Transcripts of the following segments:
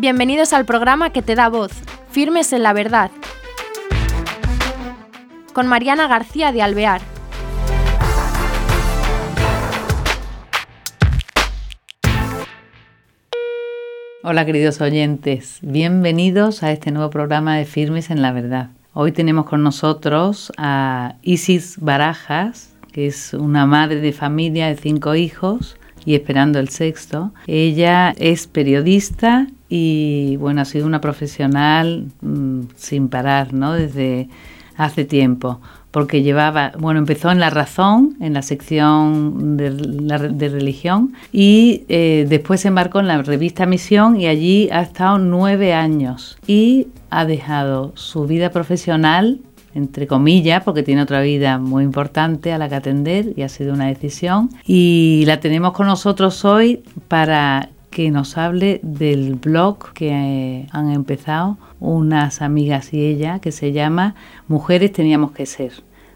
Bienvenidos al programa que te da voz, Firmes en la Verdad, con Mariana García de Alvear. Hola queridos oyentes, bienvenidos a este nuevo programa de Firmes en la Verdad. Hoy tenemos con nosotros a Isis Barajas, que es una madre de familia de cinco hijos y esperando el sexto. Ella es periodista y bueno, ha sido una profesional mm, sin parar, ¿no? Desde hace tiempo, porque llevaba, bueno, empezó en La Razón, en la sección de, de religión, y eh, después se embarcó en la revista Misión y allí ha estado nueve años y ha dejado su vida profesional entre comillas, porque tiene otra vida muy importante a la que atender y ha sido una decisión. Y la tenemos con nosotros hoy para que nos hable del blog que eh, han empezado unas amigas y ella, que se llama Mujeres Teníamos que Ser.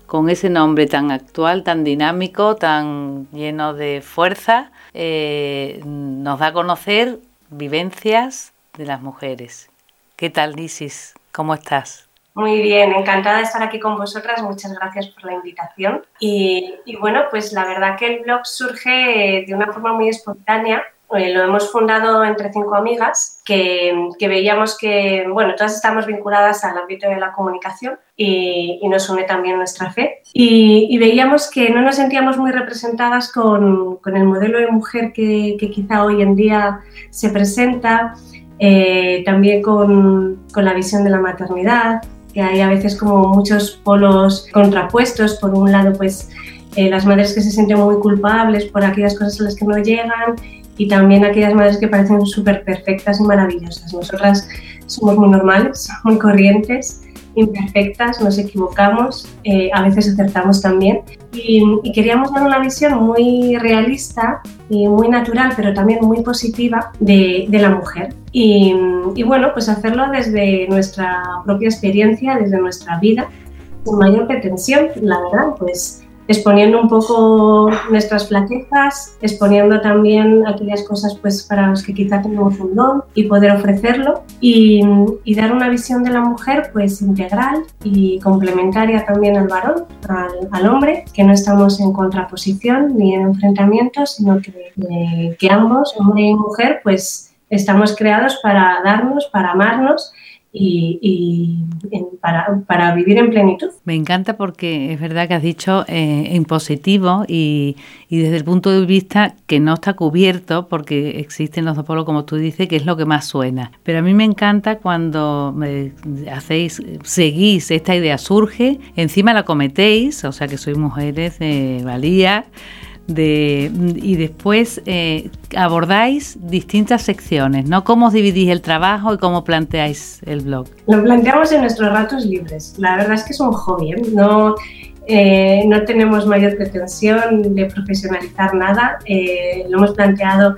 Con ese nombre tan actual, tan dinámico, tan lleno de fuerza, eh, nos da a conocer vivencias de las mujeres. ¿Qué tal, Isis? ¿Cómo estás? Muy bien, encantada de estar aquí con vosotras. Muchas gracias por la invitación. Y, y, bueno, pues la verdad que el blog surge de una forma muy espontánea eh, lo hemos fundado entre cinco amigas que, veíamos que, bueno, todas estamos vinculadas al ámbito de la comunicación y, nos une también nuestra fe. Y, veíamos que no nos sentíamos muy representadas con, el modelo de mujer que, quizá hoy en día se presenta, eh, también con, la visión de la maternidad, que hay a veces como muchos polos contrapuestos. Por un lado, pues eh, las madres que se sienten muy culpables por aquellas cosas a las que no llegan y también aquellas madres que parecen súper perfectas y maravillosas. Nosotras somos muy normales, muy corrientes, imperfectas, nos equivocamos, eh, a veces acertamos también y, queríamos dar una visión muy realista y muy natural, pero también muy positiva de, la mujer. Y, y, bueno, pues hacerlo desde nuestra propia experiencia, desde nuestra vida, sin mayor pretensión, la verdad, pues exponiendo un poco nuestras flaquezas, exponiendo también aquellas cosas pues para las que quizá tenemos un don y poder ofrecerlo y, dar una visión de la mujer pues integral y complementaria también al varón, al, al hombre, que no estamos en contraposición ni en enfrentamiento, sino que, eh, que ambos, hombre y mujer, pues estamos creados para darnos, para amarnos y, para, vivir en plenitud. Me encanta porque es verdad que has dicho eh, en positivo y, desde el punto de vista que no está cubierto porque existen los dos polos como tú dices que es lo que más suena. Pero a mí me encanta cuando me hacéis, seguís esta idea surge, encima la cometéis, o sea que sois mujeres de valía de, y después eh, abordáis distintas secciones, ¿no? ¿Cómo os dividís el trabajo y cómo planteáis el blog? Lo planteamos en nuestros ratos libres. La verdad es que es un hobby, ¿eh? no, eh, no tenemos mayor pretensión de profesionalizar nada. lo hemos planteado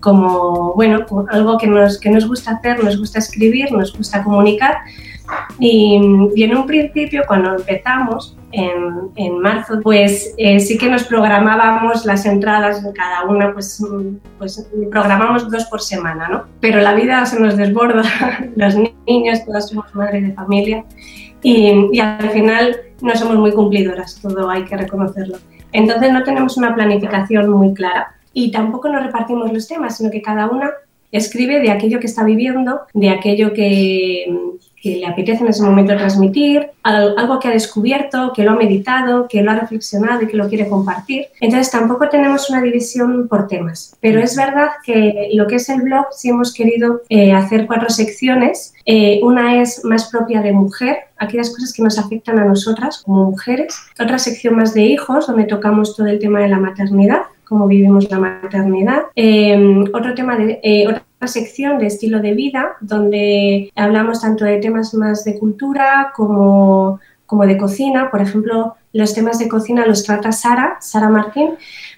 como, bueno, algo que nos, que nos gusta hacer, nos gusta escribir, nos gusta comunicar. Y, y en un principio, cuando empezamos, en, en marzo, pues eh, sí que nos programábamos las entradas, cada una pues, pues programamos dos por semana, ¿no? Pero la vida se nos desborda, los niños, todas somos madres de familia y, y al final no somos muy cumplidoras, todo hay que reconocerlo. Entonces no tenemos una planificación muy clara y tampoco nos repartimos los temas, sino que cada una escribe de aquello que está viviendo, de aquello que, que le apetece en ese momento transmitir, algo que ha descubierto, que lo ha meditado, que lo ha reflexionado y que lo quiere compartir. Entonces tampoco tenemos una división por temas, pero es verdad que lo que es el blog sí hemos querido eh, hacer cuatro secciones. Eh, una es más propia de mujer, aquellas cosas que nos afectan a nosotras como mujeres. Otra sección más de hijos, donde tocamos todo el tema de la maternidad cómo vivimos la maternidad. Em, otro tema de, eh, otra sección de estilo de vida, donde hablamos tanto de temas más de cultura como, como de cocina. Por ejemplo, los temas de cocina los trata Sara, Sara Martín,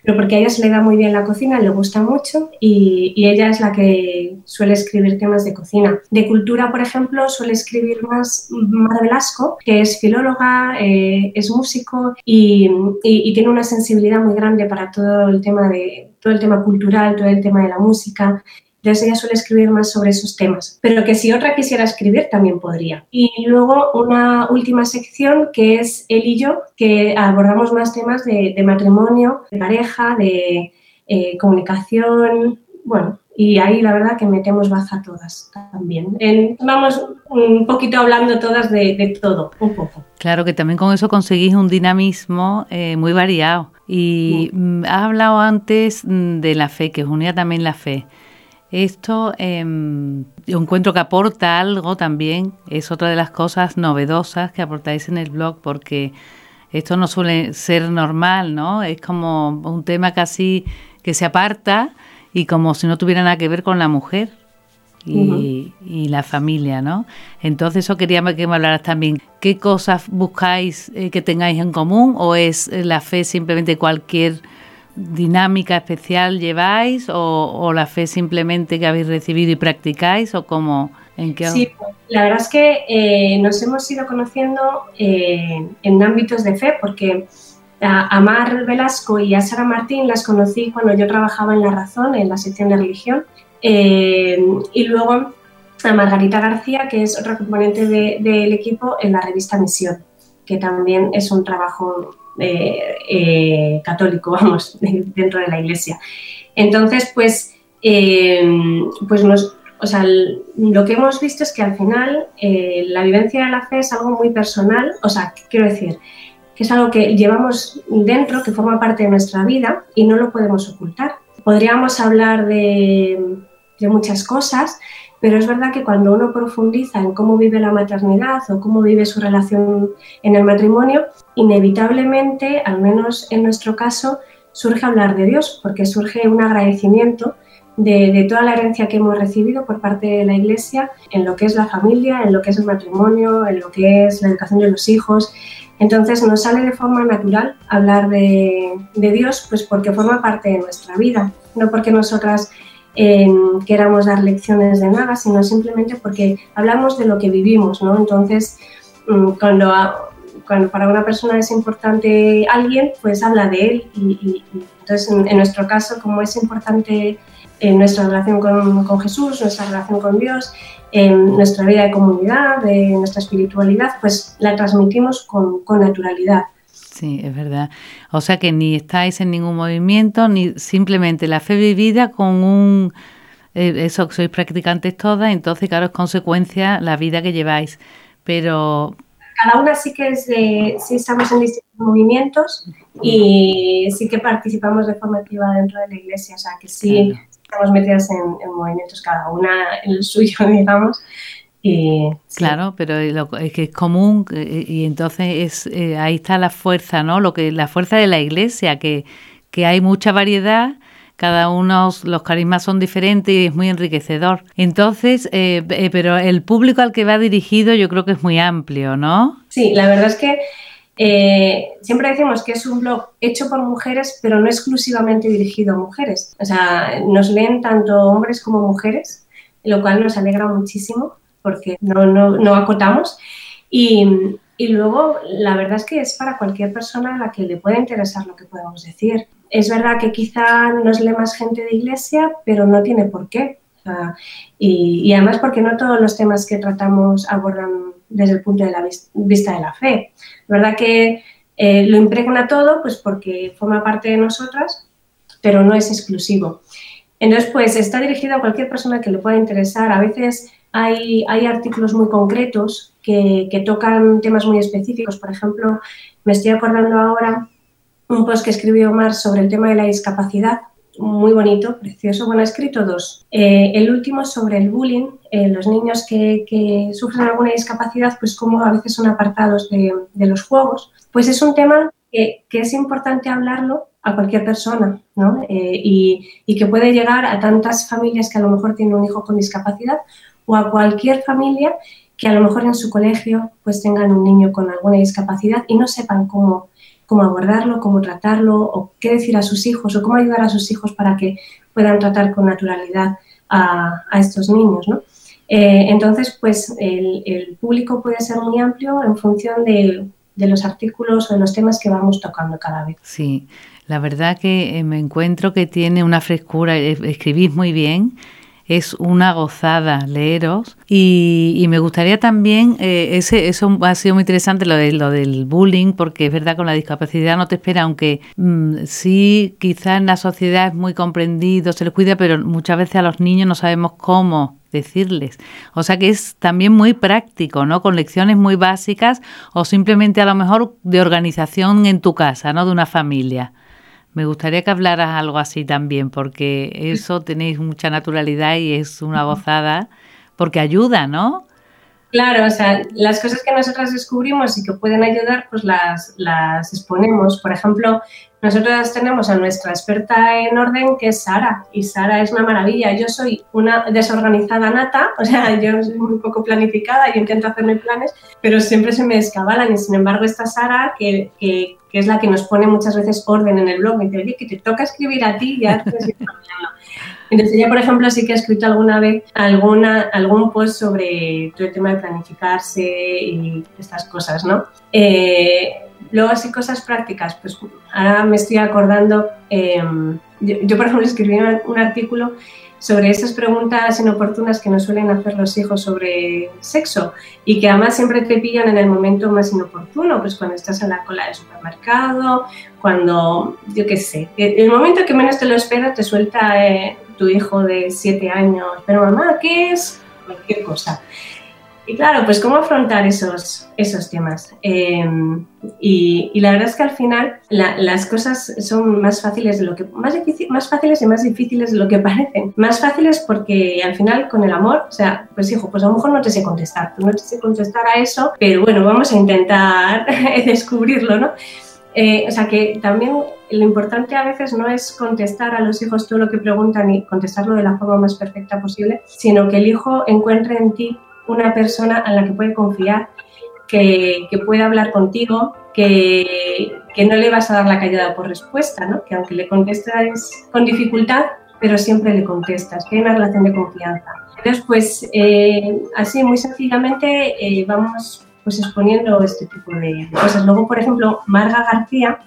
pero porque a ella se le da muy bien la cocina, le gusta mucho y, ella es la que suele escribir temas de cocina. De cultura, por ejemplo, suele escribir más Mara Velasco, que es filóloga, eh, es músico y, y, tiene una sensibilidad muy grande para todo el tema de todo el tema cultural, todo el tema de la música Entonces ella suele escribir más sobre esos temas, pero que si otra quisiera escribir también podría. Y luego una última sección que es él y yo, que abordamos más temas de, matrimonio, de pareja, de eh, comunicación, bueno, y ahí la verdad que metemos baza todas también. vamos un poquito hablando todas de, todo, un poco. Claro que también con eso conseguís un dinamismo eh, muy variado. Y mm, has hablado antes mm, de la fe, que os unía también la fe. Esto eh, yo encuentro que aporta algo también, es otra de las cosas novedosas que aportáis en el blog, porque esto no suele ser normal, ¿no? Es como un tema casi que se aparta y como si no tuviera nada que ver con la mujer y, la familia, ¿no? Entonces eso quería que me hablaras también. ¿Qué cosas buscáis eh, que tengáis en común o es eh, la fe simplemente cualquier dinámica especial lleváis o, la fe simplemente que habéis recibido y practicáis o cómo? ¿En qué sí, la verdad es que eh, nos hemos ido conociendo en ámbitos de fe porque a, Mar Velasco y a Sara Martín las conocí cuando yo trabajaba en La Razón, en la sección de religión, eh, y luego a Margarita García, que es otra componente del equipo en la revista Misión, que también es un trabajo eh, eh, católico, vamos, dentro de la iglesia. Entonces, pues, pues nos, o sea, lo que hemos visto es que al final la vivencia de la fe es algo muy personal, o sea, quiero decir, que es algo que llevamos dentro, que forma parte de nuestra vida y no lo podemos ocultar. Podríamos hablar de, muchas cosas, pero es verdad que cuando uno profundiza en cómo vive la maternidad o cómo vive su relación en el matrimonio, inevitablemente, al menos en nuestro caso, surge hablar de Dios, porque surge un agradecimiento de, toda la herencia que hemos recibido por parte de la Iglesia en lo que es la familia, en lo que es el matrimonio, en lo que es la educación de los hijos, entonces nos sale de forma natural hablar de, Dios, pues porque forma parte de nuestra vida, no porque nosotras em, queramos dar lecciones de nada, sino simplemente porque hablamos de lo que vivimos, ¿no? Entonces, mm, cuando, cuando para una persona es importante alguien, pues habla de él y, entonces en, nuestro caso, como es importante en nuestra relación con, Jesús, nuestra relación con Dios, en nuestra vida de comunidad, de nuestra espiritualidad, pues la transmitimos con, naturalidad. Sí, es verdad. O sea que ni estáis en ningún movimiento, ni simplemente la fe vivida con un... Eh, eso que sois practicantes todas, entonces claro, es consecuencia la vida que lleváis. Pero... Cada una sí que es de, sí estamos en distintos movimientos y sí que participamos de forma activa dentro de la iglesia, o sea que sí estamos metidas en, movimientos, cada una en el suyo, digamos. Y, Claro, pero es que es común eh, y entonces es, eh, ahí está la fuerza, ¿no? Lo que la fuerza de la Iglesia, que, que hay mucha variedad, cada uno los carismas son diferentes y es muy enriquecedor. Entonces, eh, pero el público al que va dirigido yo creo que es muy amplio, ¿no? Sí, la verdad es que eh, siempre decimos que es un blog hecho por mujeres, pero no exclusivamente dirigido a mujeres. O sea, nos leen tanto hombres como mujeres, lo cual nos alegra muchísimo porque no, no, no acotamos. Y, y, luego, la verdad es que es para cualquier persona a la que le pueda interesar lo que podemos decir. Es verdad que quizá nos lee más gente de iglesia, pero no tiene por qué. y, y, además porque no todos los temas que tratamos abordan desde el punto de la vista de la fe. verdad que eh, lo impregna todo, pues porque forma parte de nosotras, pero no es exclusivo. Entonces, pues está dirigido a cualquier persona que le pueda interesar. A veces hay, hay artículos muy concretos que, que, tocan temas muy específicos. Por ejemplo, me estoy acordando ahora un post que escribió Omar sobre el tema de la discapacidad muy bonito, precioso. Bueno, he escrito dos. Eh, el último sobre el bullying, eh, los niños que, que, sufren alguna discapacidad, pues como a veces son apartados de, de los juegos. Pues es un tema que, que, es importante hablarlo a cualquier persona, ¿no? Eh, y, y, que puede llegar a tantas familias que a lo mejor tienen un hijo con discapacidad o a cualquier familia que a lo mejor en su colegio pues tengan un niño con alguna discapacidad y no sepan cómo cómo abordarlo, cómo tratarlo, o qué decir a sus hijos, o cómo ayudar a sus hijos para que puedan tratar con naturalidad a, estos niños. ¿no? Eh, entonces, pues el, público puede ser muy amplio en función de, los artículos o de los temas que vamos tocando cada vez. Sí, la verdad que eh, me encuentro que tiene una frescura, eh, escribís muy bien. Es una gozada leeros y, me gustaría también, eh, ese, eso ha sido muy interesante lo, de, lo del bullying, porque es verdad con la discapacidad no te espera, aunque mm, sí quizás en la sociedad es muy comprendido, se les cuida, pero muchas veces a los niños no sabemos cómo decirles. O sea que es también muy práctico, ¿no? Con lecciones muy básicas o simplemente a lo mejor de organización en tu casa, ¿no? De una familia. Me gustaría que hablaras algo así también, porque eso tenéis mucha naturalidad y es una gozada, porque ayuda, ¿no? Claro, o sea, las cosas que nosotras descubrimos y que pueden ayudar, pues las, las exponemos. Por ejemplo, nosotros tenemos a nuestra experta en orden, que es Sara, y Sara es una maravilla. Yo soy una desorganizada nata, o sea, yo soy muy poco planificada, yo intento hacerme planes, pero siempre se me descabalan. Y sin embargo, esta Sara, que, que, es la que nos pone muchas veces orden en el blog, me dice, oye, que te toca escribir a ti, ya te entonces ella, por ejemplo, sí que ha escrito alguna vez alguna, algún post sobre todo el tema de planificarse y estas cosas, ¿no? Eh, luego así cosas prácticas, pues ahora me estoy acordando, em, yo, por ejemplo escribí un artículo sobre esas preguntas inoportunas que nos suelen hacer los hijos sobre sexo y que además siempre te pillan en el momento más inoportuno, pues cuando estás en la cola del supermercado, cuando, yo qué sé, el momento que menos te lo esperas te suelta eh, tu hijo de siete años, pero mamá, ¿qué es? Cualquier cosa. Y claro, pues cómo afrontar esos, esos temas. Em, y, la verdad es que al final las cosas son más fáciles de lo que más, más fáciles y más difíciles de lo que parecen. Más fáciles porque al final con el amor, o sea, pues hijo, pues a lo mejor no te sé contestar, no te sé contestar a eso, pero bueno, vamos a intentar descubrirlo, ¿no? Eh, o sea que también lo importante a veces no es contestar a los hijos todo lo que preguntan y contestarlo de la forma más perfecta posible, sino que el hijo encuentre en ti una persona a la que puede confiar, que, que puede hablar contigo, que, que, no le vas a dar la callada por respuesta, ¿no? que aunque le contestas con dificultad, pero siempre le contestas, que hay una relación de confianza. Entonces, pues eh, así muy sencillamente eh, vamos pues exponiendo este tipo de, cosas. Luego, por ejemplo, Marga García,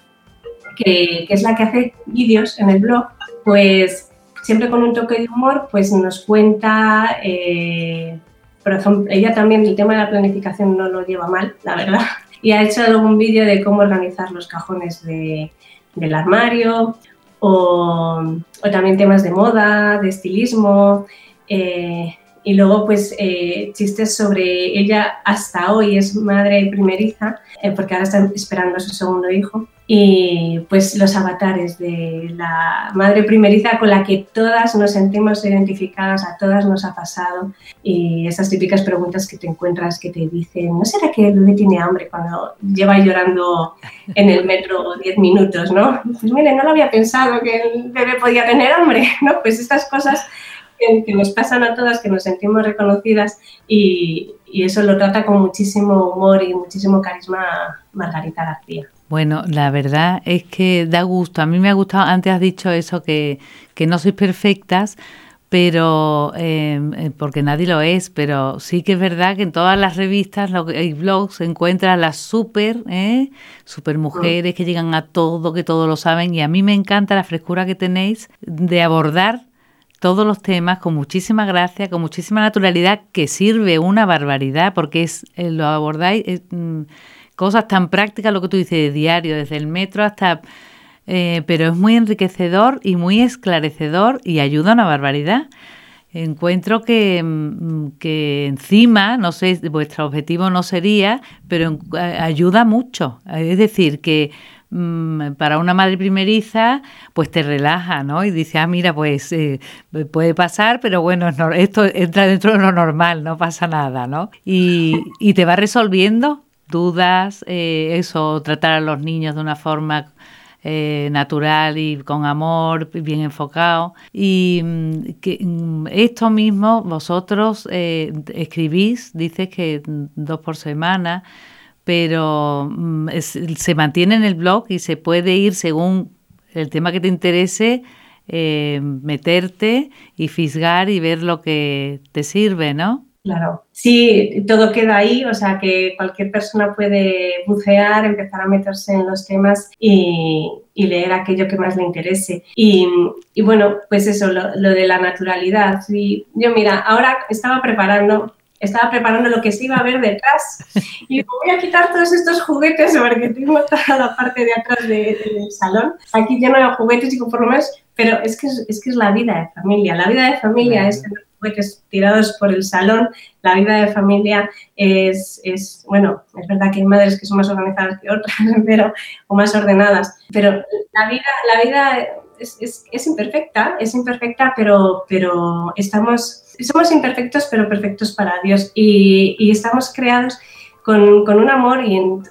que, es la que hace vídeos en el blog, pues siempre con un toque de humor, pues nos cuenta, eh, por ejemplo, ella también el tema de la planificación no lo lleva mal, la verdad, y ha hecho algún vídeo de cómo organizar los cajones del armario o, también temas de moda, de estilismo. Eh, y luego pues eh, chistes sobre ella hasta hoy es madre primeriza eh, porque ahora está esperando a su segundo hijo y pues los avatares de la madre primeriza con la que todas nos sentimos identificadas, a todas nos ha pasado y esas típicas preguntas que te encuentras que te dicen, ¿no será que el bebé tiene hambre cuando lleva llorando en el metro 10 minutos, no? Pues mire, no lo había pensado que el bebé podía tener hambre, ¿no? Pues estas cosas que, nos pasan a todas, que nos sentimos reconocidas y, eso lo trata con muchísimo humor y muchísimo carisma Margarita García. Bueno, la verdad es que da gusto. A mí me ha gustado, antes has dicho eso, que, que no sois perfectas, pero em, eh, porque nadie lo es, pero sí que es verdad que en todas las revistas y blogs se encuentran las super, ¿eh? super mujeres que llegan a todo, que todo lo saben, y a mí me encanta la frescura que tenéis de abordar todos los temas con muchísima gracia, con muchísima naturalidad, que sirve una barbaridad, porque es eh, lo abordáis mm, cosas tan prácticas, lo que tú dices de diario, desde el metro hasta... Eh, pero es muy enriquecedor y muy esclarecedor y ayuda una barbaridad. Encuentro que, mm, que encima, no sé, vuestro objetivo no sería, pero ayuda mucho. Es decir, que Mm, para una madre primeriza, pues te relaja, ¿no? Y dice, ah, mira, pues eh, puede pasar, pero bueno, esto entra dentro de lo normal, no pasa nada, ¿no? Y, y te va resolviendo dudas, eh, eso, tratar a los niños de una forma eh, natural y con amor, bien enfocado. Y mm, que mm, esto mismo vosotros escribís, dices que dos por semana, pero mm, se mantiene en el blog y se puede ir según el tema que te interese, eh, meterte y fisgar y ver lo que te sirve, ¿no? Claro, sí, todo queda ahí, o sea que cualquier persona puede bucear, empezar a meterse en los temas y, leer aquello que más le interese. Y, bueno, pues eso, lo, de la naturalidad. Y yo, mira, ahora estaba preparando estaba preparando lo que se iba a ver detrás. Y voy a quitar todos estos juguetes porque tengo toda la parte de atrás del salón. Aquí lleno de juguetes y por lo menos, pero es que es, que es la vida de familia. La vida de familia es tener juguetes tirados por el salón. La vida de familia es, es, bueno, es verdad que hay madres que son más organizadas que otras, pero, o más ordenadas, pero la vida, la vida es, es, es imperfecta, es imperfecta, pero, pero estamos somos imperfectos, pero perfectos para Dios. Y, estamos creados con, un amor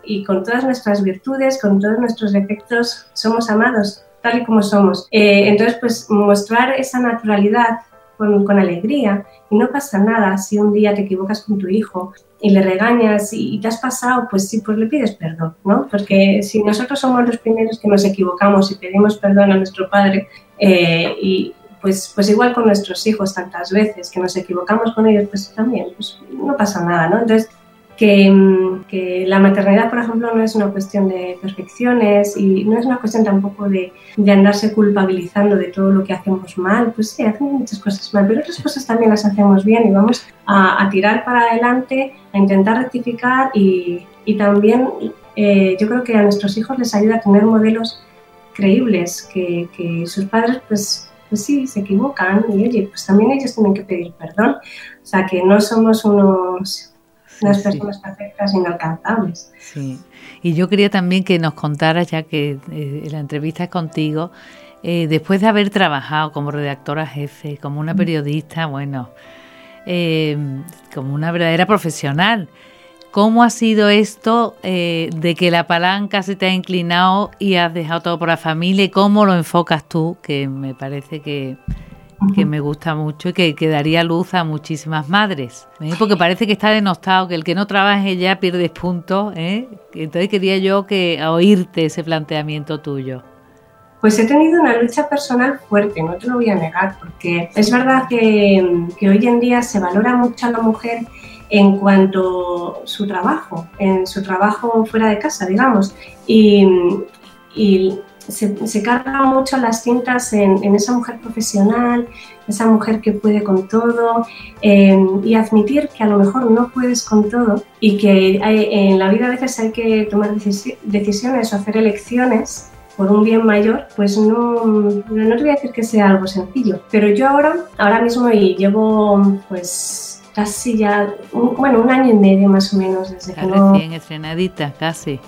y, con todas nuestras virtudes, con todos nuestros defectos, somos amados tal y como somos. Eh, entonces, pues mostrar esa naturalidad con, alegría y no pasa nada si un día te equivocas con tu hijo y le regañas y, te has pasado, pues sí, pues le pides perdón, ¿no? Porque si nosotros somos los primeros que nos equivocamos y pedimos perdón a nuestro Padre eh, y, pues, pues igual con nuestros hijos tantas veces que nos equivocamos con ellos, pues también, pues no pasa nada, ¿no? Entonces, que, que, la maternidad, por ejemplo, no es una cuestión de perfecciones y no es una cuestión tampoco de, de, andarse culpabilizando de todo lo que hacemos mal. Pues sí, hacemos muchas cosas mal, pero otras cosas también las hacemos bien y vamos a, a tirar para adelante, a intentar rectificar y, y también eh, yo creo que a nuestros hijos les ayuda a tener modelos creíbles, que, que sus padres pues pues sí, se equivocan y oye, pues también ellos tienen que pedir perdón. O sea, que no somos unos, unas personas perfectas inalcanzables. Sí, y yo quería también que nos contaras, ya que eh, la entrevista es contigo, eh, después de haber trabajado como redactora jefe, como una periodista, bueno, eh, como una verdadera profesional, ¿Cómo ha sido esto eh, de que la palanca se te ha inclinado y has dejado todo por la familia? ¿Y cómo lo enfocas tú? Que me parece que, me gusta mucho y que, daría luz a muchísimas madres. ¿eh? Porque parece que está denostado, que el que no trabaje ya pierde puntos. ¿eh? Entonces quería yo que oírte ese planteamiento tuyo. Pues he tenido una lucha personal fuerte, no te lo voy a negar, porque es verdad que, que hoy en día se valora mucho a la mujer en cuanto a su trabajo, en su trabajo fuera de casa, digamos. Y, se, se, cargan mucho las cintas en, esa mujer profesional, esa mujer que puede con todo, em, y admitir que a lo mejor no puedes con todo y que en la vida a veces hay que tomar decisiones o hacer elecciones por un bien mayor, pues no, no te voy a decir que sea algo sencillo. Pero yo ahora, ahora mismo y llevo pues casi ya, bueno, un año y medio más o menos desde que no... Recién estrenadita, casi.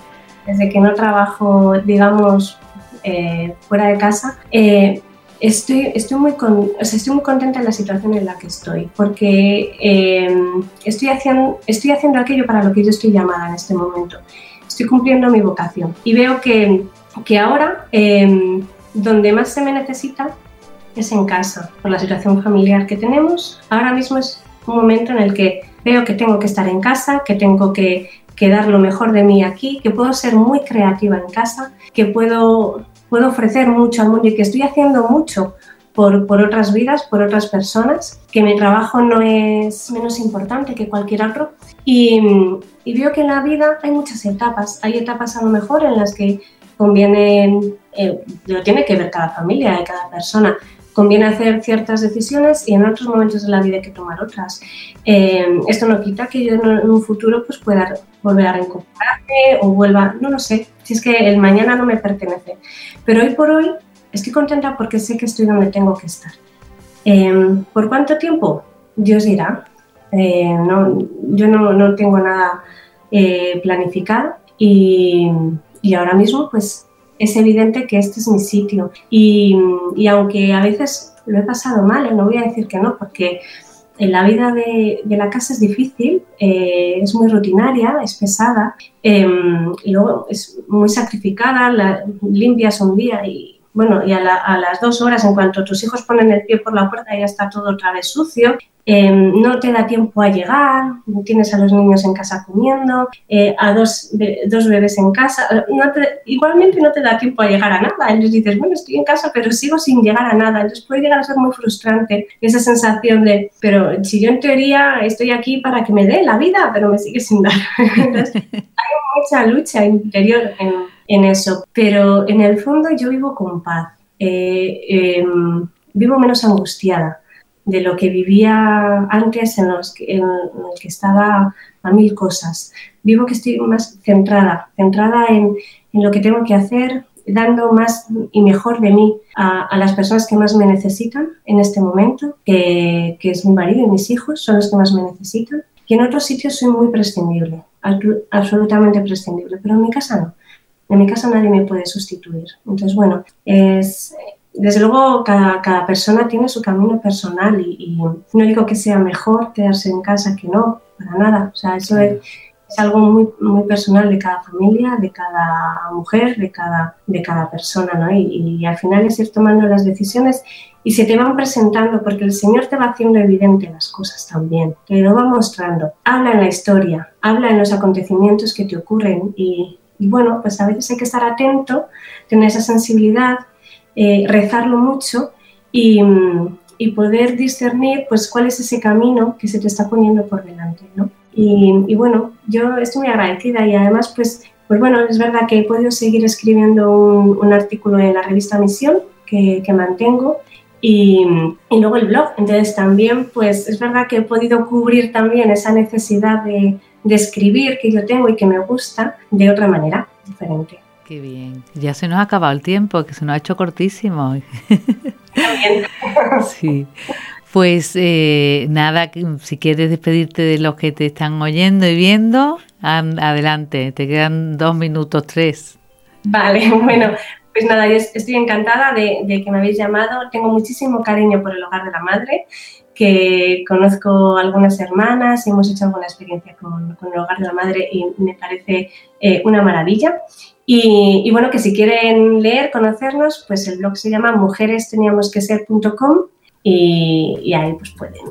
Desde que no trabajo, digamos, eh, fuera de casa. Eh, estoy, estoy, muy con, estoy muy contenta en la situación en la que estoy, porque eh, estoy, haciendo, estoy haciendo aquello para lo que yo estoy llamada en este momento. Estoy cumpliendo mi vocación y veo que, que ahora donde más se me necesita es en casa, por la situación familiar que tenemos. Ahora mismo es un momento en el que veo que tengo que estar en casa, que tengo que, dar lo mejor de mí aquí, que puedo ser muy creativa en casa, que puedo, puedo ofrecer mucho al mundo y que estoy haciendo mucho por, por, otras vidas, por otras personas, que mi trabajo no es menos importante que cualquier otro. Y, y, veo que en la vida hay muchas etapas. Hay etapas a lo mejor en las que conviene, eh, lo tiene que ver cada familia y cada persona, conviene hacer ciertas decisiones y en otros momentos de la vida hay que tomar otras. Eh, esto no quita que yo en un futuro pues pueda volver a reincorporarme o vuelva, no lo sé, si es que el mañana no me pertenece. Pero hoy por hoy estoy contenta porque sé que estoy donde tengo que estar. Eh, ¿Por cuánto tiempo? Dios dirá. Eh, no, yo no, no, tengo nada planificado y, y ahora mismo pues es evidente que este es mi sitio. Y, aunque a veces lo he pasado mal, ¿eh? no voy a decir que no, porque en la vida de, la casa es difícil, eh, es muy rutinaria, es pesada, em, y luego es muy sacrificada, la, limpias un día y, bueno, y a, las dos horas, en cuanto tus hijos ponen el pie por la puerta, ya está todo otra vez sucio. Em, no te da tiempo a llegar, tienes a los niños en casa comiendo, eh, a dos, dos, bebés en casa, igualmente no te da tiempo a llegar a nada. Entonces dices, bueno, estoy en casa, pero sigo sin llegar a nada. Entonces puede llegar a ser muy frustrante esa sensación de, pero si yo en teoría estoy aquí para que me dé la vida, pero me sigue sin dar. Entonces hay mucha lucha interior en, en, eso, pero en el fondo yo vivo con paz, eh, em, vivo menos angustiada de lo que vivía antes en, los que, el que estaba a mil cosas. Vivo que estoy más centrada, centrada en, en lo que tengo que hacer, dando más y mejor de mí a, a, las personas que más me necesitan en este momento, que, que, es mi marido y mis hijos, son los que más me necesitan. Y en otros sitios soy muy prescindible, absolutamente prescindible, pero en mi casa no. En mi casa nadie me puede sustituir. Entonces, bueno, es, desde luego cada, persona tiene su camino personal y, no digo que sea mejor quedarse en casa que no, para nada. O sea, eso es, algo muy, muy personal de cada familia, de cada mujer, de cada, de cada persona, ¿no? Y, y, al final es ir tomando las decisiones y se te van presentando porque el Señor te va haciendo evidente las cosas también, te lo va mostrando. Habla en la historia, habla en los acontecimientos que te ocurren y, y bueno, pues a veces hay que estar atento, tener esa sensibilidad eh, rezarlo mucho y, y, poder discernir pues cuál es ese camino que se te está poniendo por delante, ¿no? Y, y, bueno, yo estoy muy agradecida y además pues, pues bueno, es verdad que he podido seguir escribiendo un, un artículo en la revista Misión que, que mantengo y, y, luego el blog. Entonces también pues es verdad que he podido cubrir también esa necesidad de, de escribir que yo tengo y que me gusta de otra manera diferente. Qué bien. Ya se nos ha acabado el tiempo, que se nos ha hecho cortísimo. sí. Pues eh, nada, si quieres despedirte de los que te están oyendo y viendo, adelante, te quedan dos minutos, tres. Vale, bueno, pues nada, yo estoy encantada de, de, que me habéis llamado. Tengo muchísimo cariño por el hogar de la madre, que conozco algunas hermanas y hemos hecho alguna experiencia con, el hogar de la madre y me parece eh, una maravilla. Y, y, bueno, que si quieren leer, conocernos, pues el blog se llama mujeresteníamosqueser.com y, y ahí pues pueden,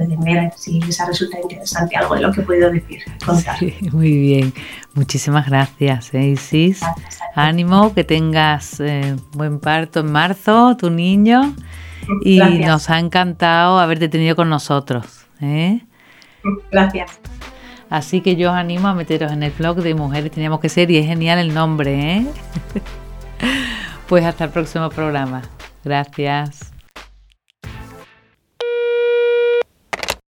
pueden ver si les resulta interesante algo de lo que he podido decir, contar. Sí, muy bien, muchísimas gracias, ¿eh, Isis. Gracias Ánimo, que tengas eh, buen parto en marzo, tu niño, y gracias. nos ha encantado haberte tenido con nosotros. ¿eh? Gracias. Así que yo os animo a meteros en el blog de Mujeres Teníamos que Ser y es genial el nombre, ¿eh? pues hasta el próximo programa. Gracias.